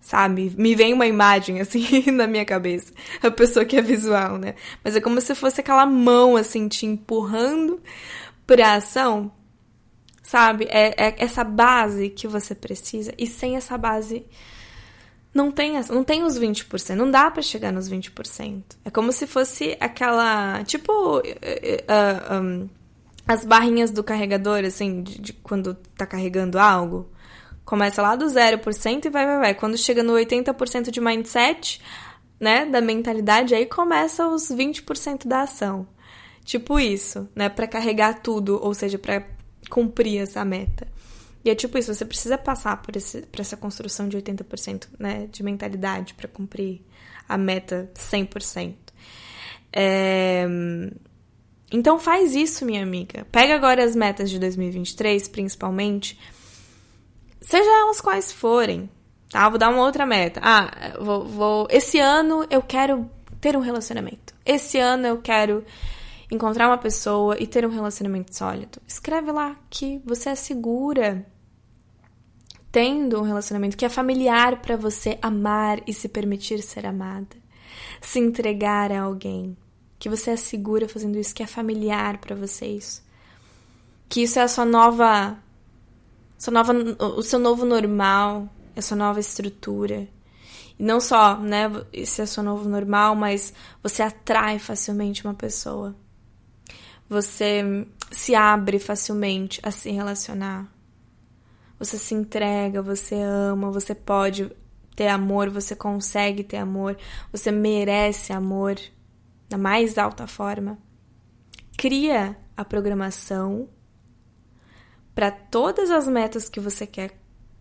Sabe? Me vem uma imagem assim na minha cabeça. A pessoa que é visual, né? Mas é como se fosse aquela mão assim te empurrando pra ação, sabe? É, é essa base que você precisa. E sem essa base não tem, não tem os 20%, não dá para chegar nos 20%. É como se fosse aquela, tipo, uh, uh, um, as barrinhas do carregador, assim, de, de, quando tá carregando algo. Começa lá do 0% e vai, vai, vai. Quando chega no 80% de mindset, né, da mentalidade, aí começa os 20% da ação. Tipo isso, né, para carregar tudo, ou seja, para cumprir essa meta. E é tipo isso, você precisa passar por, esse, por essa construção de 80% né, de mentalidade para cumprir a meta 100%. É... Então faz isso, minha amiga. Pega agora as metas de 2023, principalmente, seja elas quais forem, tá? Vou dar uma outra meta. Ah, vou, vou... esse ano eu quero ter um relacionamento. Esse ano eu quero encontrar uma pessoa e ter um relacionamento sólido. Escreve lá que você é segura tendo um relacionamento que é familiar para você amar e se permitir ser amada. Se entregar a alguém, que você é segura fazendo isso, que é familiar para vocês. Que isso é a sua nova sua nova o seu novo normal, a sua nova estrutura. E não só, né, esse é seu novo normal, mas você atrai facilmente uma pessoa você se abre facilmente a se relacionar. Você se entrega, você ama, você pode ter amor, você consegue ter amor, você merece amor na mais alta forma. Cria a programação para todas as metas que você quer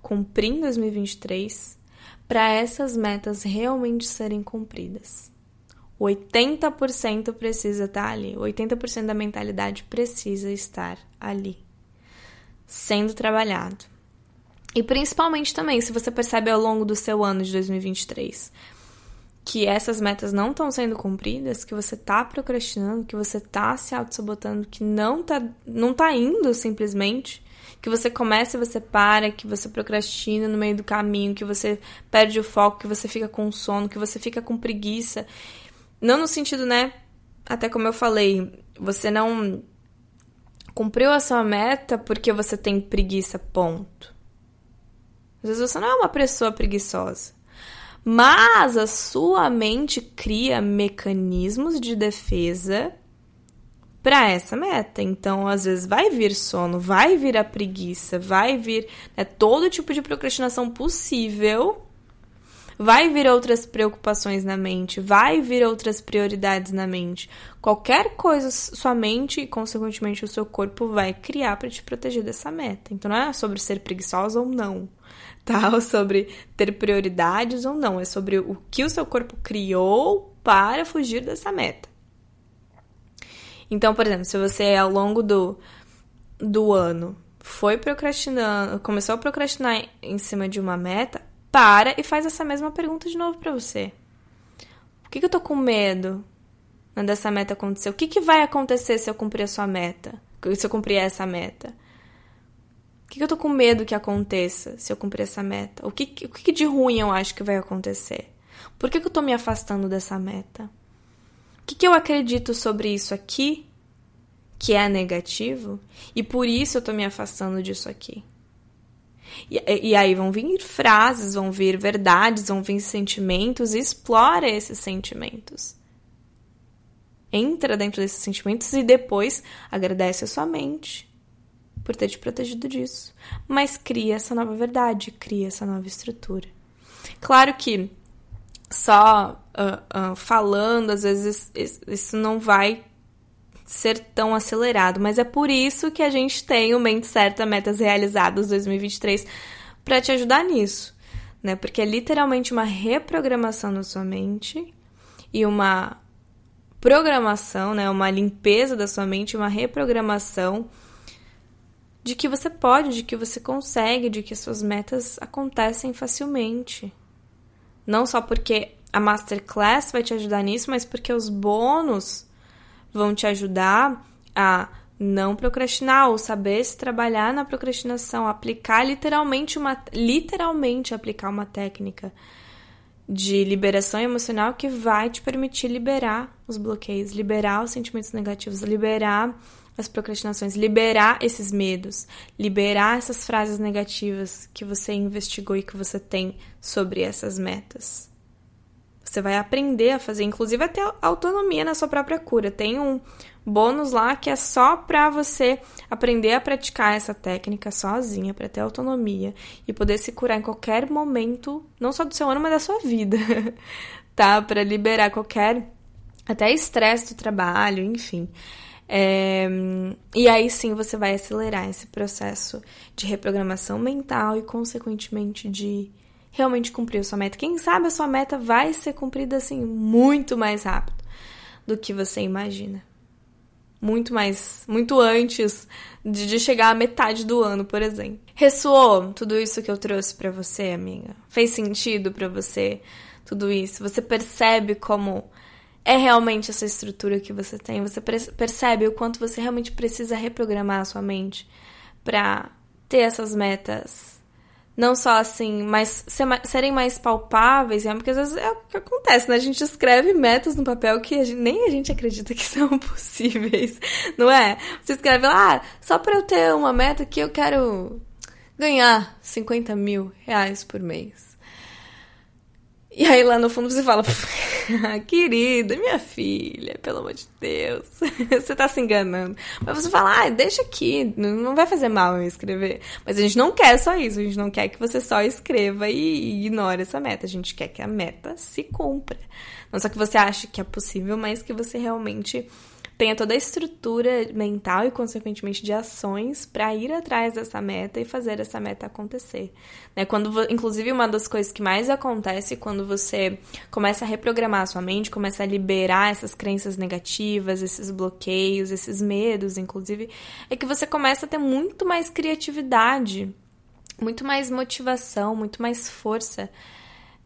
cumprir em 2023, para essas metas realmente serem cumpridas. 80% precisa estar tá ali. 80% da mentalidade precisa estar ali, sendo trabalhado. E principalmente também, se você percebe ao longo do seu ano de 2023 que essas metas não estão sendo cumpridas, que você está procrastinando, que você está se auto-sabotando, que não está não tá indo simplesmente, que você começa e você para, que você procrastina no meio do caminho, que você perde o foco, que você fica com sono, que você fica com preguiça não no sentido, né? Até como eu falei, você não cumpriu a sua meta porque você tem preguiça, ponto. Às vezes você não é uma pessoa preguiçosa. Mas a sua mente cria mecanismos de defesa para essa meta. Então, às vezes vai vir sono, vai vir a preguiça, vai vir né, todo tipo de procrastinação possível vai vir outras preocupações na mente, vai vir outras prioridades na mente. Qualquer coisa sua mente e, consequentemente, o seu corpo vai criar para te proteger dessa meta. Então não é sobre ser preguiçosa ou não, Ou sobre ter prioridades ou não. É sobre o que o seu corpo criou para fugir dessa meta. Então, por exemplo, se você ao longo do, do ano foi procrastinando, começou a procrastinar em cima de uma meta, para e faz essa mesma pergunta de novo para você. Por que, que eu tô com medo dessa meta acontecer? O que, que vai acontecer se eu cumprir a sua meta? Se eu cumprir essa meta? O que, eu tô com medo que aconteça se eu cumprir essa meta? O que, o que de ruim eu acho que vai acontecer? Por que, que eu tô me afastando dessa meta? O que, que eu acredito sobre isso aqui que é negativo e por isso eu tô me afastando disso aqui? E, e aí vão vir frases, vão vir verdades, vão vir sentimentos, e explora esses sentimentos. Entra dentro desses sentimentos e depois agradece a sua mente por ter te protegido disso. Mas cria essa nova verdade, cria essa nova estrutura. Claro que só uh, uh, falando, às vezes, isso não vai ser tão acelerado, mas é por isso que a gente tem o Mente Certa Metas Realizadas 2023 para te ajudar nisso, né? Porque é literalmente uma reprogramação na sua mente e uma programação, né, uma limpeza da sua mente, uma reprogramação de que você pode, de que você consegue, de que suas metas acontecem facilmente. Não só porque a masterclass vai te ajudar nisso, mas porque os bônus vão te ajudar a não procrastinar ou saber se trabalhar na procrastinação, aplicar literalmente uma literalmente aplicar uma técnica de liberação emocional que vai te permitir liberar os bloqueios, liberar os sentimentos negativos, liberar as procrastinações, liberar esses medos, liberar essas frases negativas que você investigou e que você tem sobre essas metas. Você vai aprender a fazer, inclusive até autonomia na sua própria cura. Tem um bônus lá que é só para você aprender a praticar essa técnica sozinha, para ter autonomia e poder se curar em qualquer momento, não só do seu ano, mas da sua vida, tá? Para liberar qualquer até estresse do trabalho, enfim. É, e aí sim você vai acelerar esse processo de reprogramação mental e, consequentemente, de realmente cumprir a sua meta. Quem sabe a sua meta vai ser cumprida assim muito mais rápido do que você imagina muito mais, muito antes de, de, chegar à metade do ano, por exemplo. Ressoou tudo isso que eu trouxe para você, amiga? Fez sentido para você tudo isso? Você percebe como é realmente essa estrutura que você tem? Você percebe o quanto você realmente precisa reprogramar a sua mente para ter essas metas não só assim, mas serem mais palpáveis, é porque às vezes é o que acontece, né? A gente escreve metas no papel que a gente, nem a gente acredita que são possíveis, não é? Você escreve lá, ah, só para eu ter uma meta que eu quero ganhar 50 mil reais por mês. E aí lá no fundo você fala, querida, minha filha, pelo amor de Deus, você tá se enganando. Mas você fala, ah, deixa aqui, não vai fazer mal eu escrever. Mas a gente não quer só isso, a gente não quer que você só escreva e ignore essa meta. A gente quer que a meta se cumpra. Não só que você ache que é possível, mas que você realmente tenha toda a estrutura mental e, consequentemente, de ações para ir atrás dessa meta e fazer essa meta acontecer. Né? Quando, inclusive, uma das coisas que mais acontece quando você começa a reprogramar a sua mente, começa a liberar essas crenças negativas, esses bloqueios, esses medos, inclusive, é que você começa a ter muito mais criatividade, muito mais motivação, muito mais força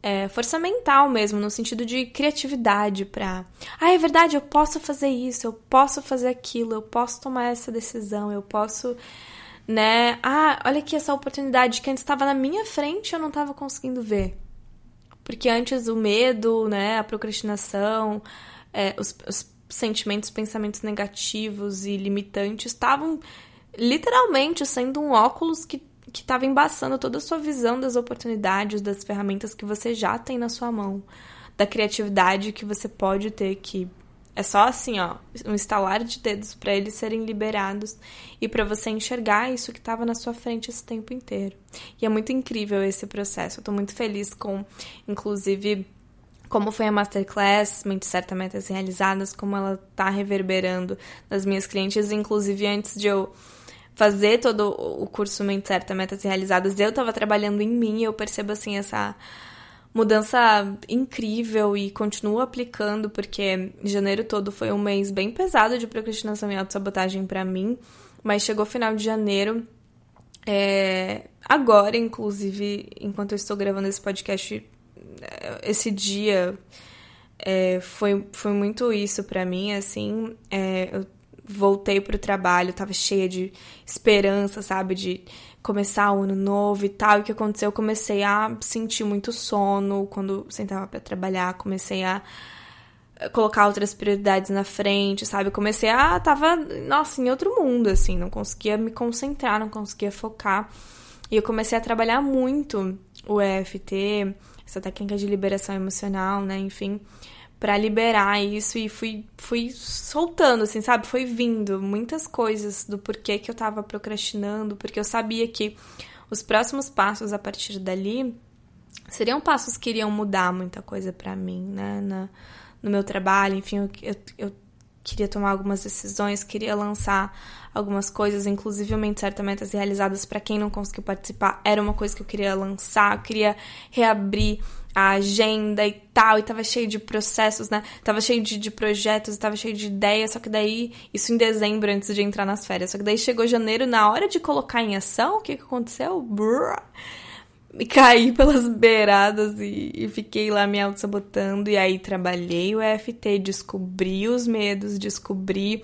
é, força mental mesmo, no sentido de criatividade para. Ah, é verdade, eu posso fazer isso, eu posso fazer aquilo, eu posso tomar essa decisão, eu posso. Né? Ah, olha aqui essa oportunidade que antes estava na minha frente eu não estava conseguindo ver. Porque antes o medo, né, a procrastinação, é, os, os sentimentos, pensamentos negativos e limitantes estavam literalmente sendo um óculos que que estava embaçando toda a sua visão das oportunidades, das ferramentas que você já tem na sua mão, da criatividade que você pode ter que é só assim, ó, um estalar de dedos para eles serem liberados e para você enxergar isso que estava na sua frente esse tempo inteiro. E é muito incrível esse processo. Eu tô muito feliz com, inclusive, como foi a masterclass, Mente Certa Metas Realizadas, como ela tá reverberando nas minhas clientes, inclusive antes de eu fazer todo o curso Mente Certa, Metas Realizadas, eu tava trabalhando em mim e eu percebo, assim, essa mudança incrível e continuo aplicando, porque janeiro todo foi um mês bem pesado de procrastinação e autossabotagem para mim, mas chegou final de janeiro, é, agora, inclusive, enquanto eu estou gravando esse podcast, esse dia é, foi, foi muito isso para mim, assim, é, eu voltei pro trabalho, tava cheia de esperança, sabe? De começar o ano novo e tal. E o que aconteceu? Eu comecei a sentir muito sono quando sentava para trabalhar, comecei a colocar outras prioridades na frente, sabe? Comecei a. tava, nossa, em outro mundo, assim, não conseguia me concentrar, não conseguia focar. E eu comecei a trabalhar muito o EFT, essa técnica de liberação emocional, né? Enfim para liberar isso e fui, fui soltando, assim, sabe? Foi vindo muitas coisas do porquê que eu tava procrastinando, porque eu sabia que os próximos passos a partir dali seriam passos que iriam mudar muita coisa para mim, né? Na, no meu trabalho, enfim, eu, eu, eu queria tomar algumas decisões, queria lançar algumas coisas, inclusive certa metas realizadas para quem não conseguiu participar, era uma coisa que eu queria lançar, eu queria reabrir a agenda e tal, e tava cheio de processos, né? Tava cheio de, de projetos, tava cheio de ideias, só que daí, isso em dezembro, antes de entrar nas férias, só que daí chegou janeiro, na hora de colocar em ação, o que que aconteceu? Brrr, me caí pelas beiradas e, e fiquei lá me auto-sabotando, e aí trabalhei o EFT, descobri os medos, descobri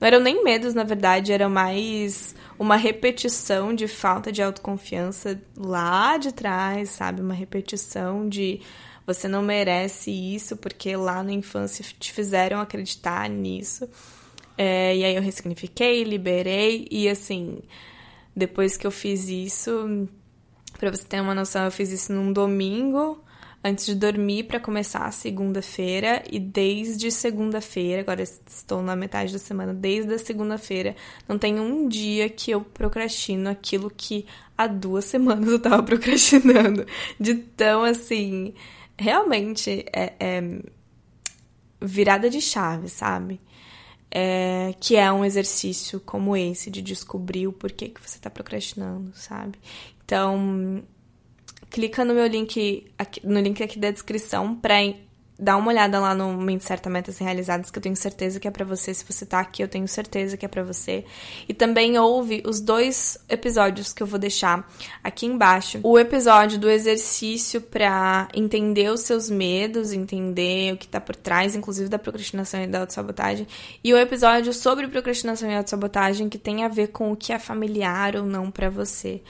Não eram nem medos, na verdade, era mais uma repetição de falta de autoconfiança lá de trás, sabe? Uma repetição de você não merece isso porque lá na infância te fizeram acreditar nisso. É, e aí eu ressignifiquei, liberei e assim, depois que eu fiz isso, para você ter uma noção, eu fiz isso num domingo antes de dormir para começar a segunda-feira e desde segunda-feira, agora estou na metade da semana, desde a segunda-feira, não tem um dia que eu procrastino aquilo que há duas semanas eu tava procrastinando. De tão assim, realmente é, é virada de chave, sabe? É, que é um exercício como esse de descobrir o porquê que você está procrastinando, sabe? Então, clica no meu link, aqui, no link aqui da descrição para dar uma olhada lá no Mente Certa Metas Realizadas, que eu tenho certeza que é para você. Se você tá aqui, eu tenho certeza que é para você. E também ouve os dois episódios que eu vou deixar aqui embaixo. O episódio do exercício para entender os seus medos, entender o que tá por trás, inclusive da procrastinação e da autossabotagem. E o episódio sobre procrastinação e autossabotagem, que tem a ver com o que é familiar ou não para você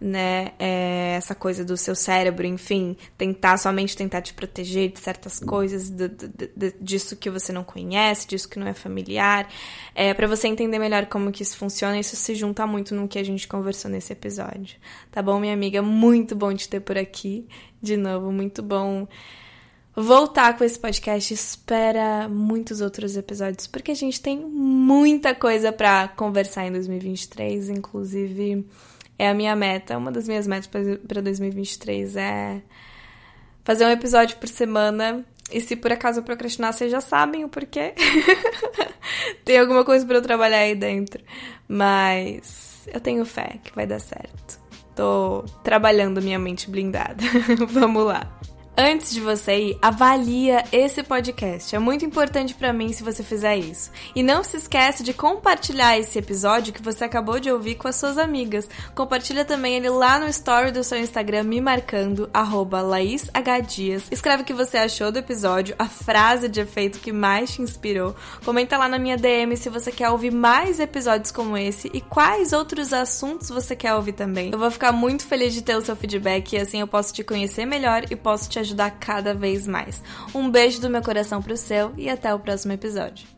né? É essa coisa do seu cérebro, enfim, tentar somente tentar te proteger de certas coisas, do, do, do, disso que você não conhece, disso que não é familiar. É, para você entender melhor como que isso funciona, isso se junta muito no que a gente conversou nesse episódio. Tá bom, minha amiga? Muito bom te ter por aqui. De novo, muito bom voltar com esse podcast. Espera muitos outros episódios, porque a gente tem muita coisa para conversar em 2023, inclusive é a minha meta, uma das minhas metas para 2023 é fazer um episódio por semana. E se por acaso eu procrastinar, vocês já sabem o porquê. Tem alguma coisa para eu trabalhar aí dentro. Mas eu tenho fé que vai dar certo. Tô trabalhando minha mente blindada. Vamos lá. Antes de você ir, avalia esse podcast. É muito importante para mim se você fizer isso. E não se esquece de compartilhar esse episódio que você acabou de ouvir com as suas amigas. Compartilha também ele lá no story do seu Instagram me marcando @laishdias. Escreve o que você achou do episódio, a frase de efeito que mais te inspirou. Comenta lá na minha DM se você quer ouvir mais episódios como esse e quais outros assuntos você quer ouvir também. Eu vou ficar muito feliz de ter o seu feedback e assim eu posso te conhecer melhor e posso te ajudar cada vez mais. Um beijo do meu coração pro seu e até o próximo episódio.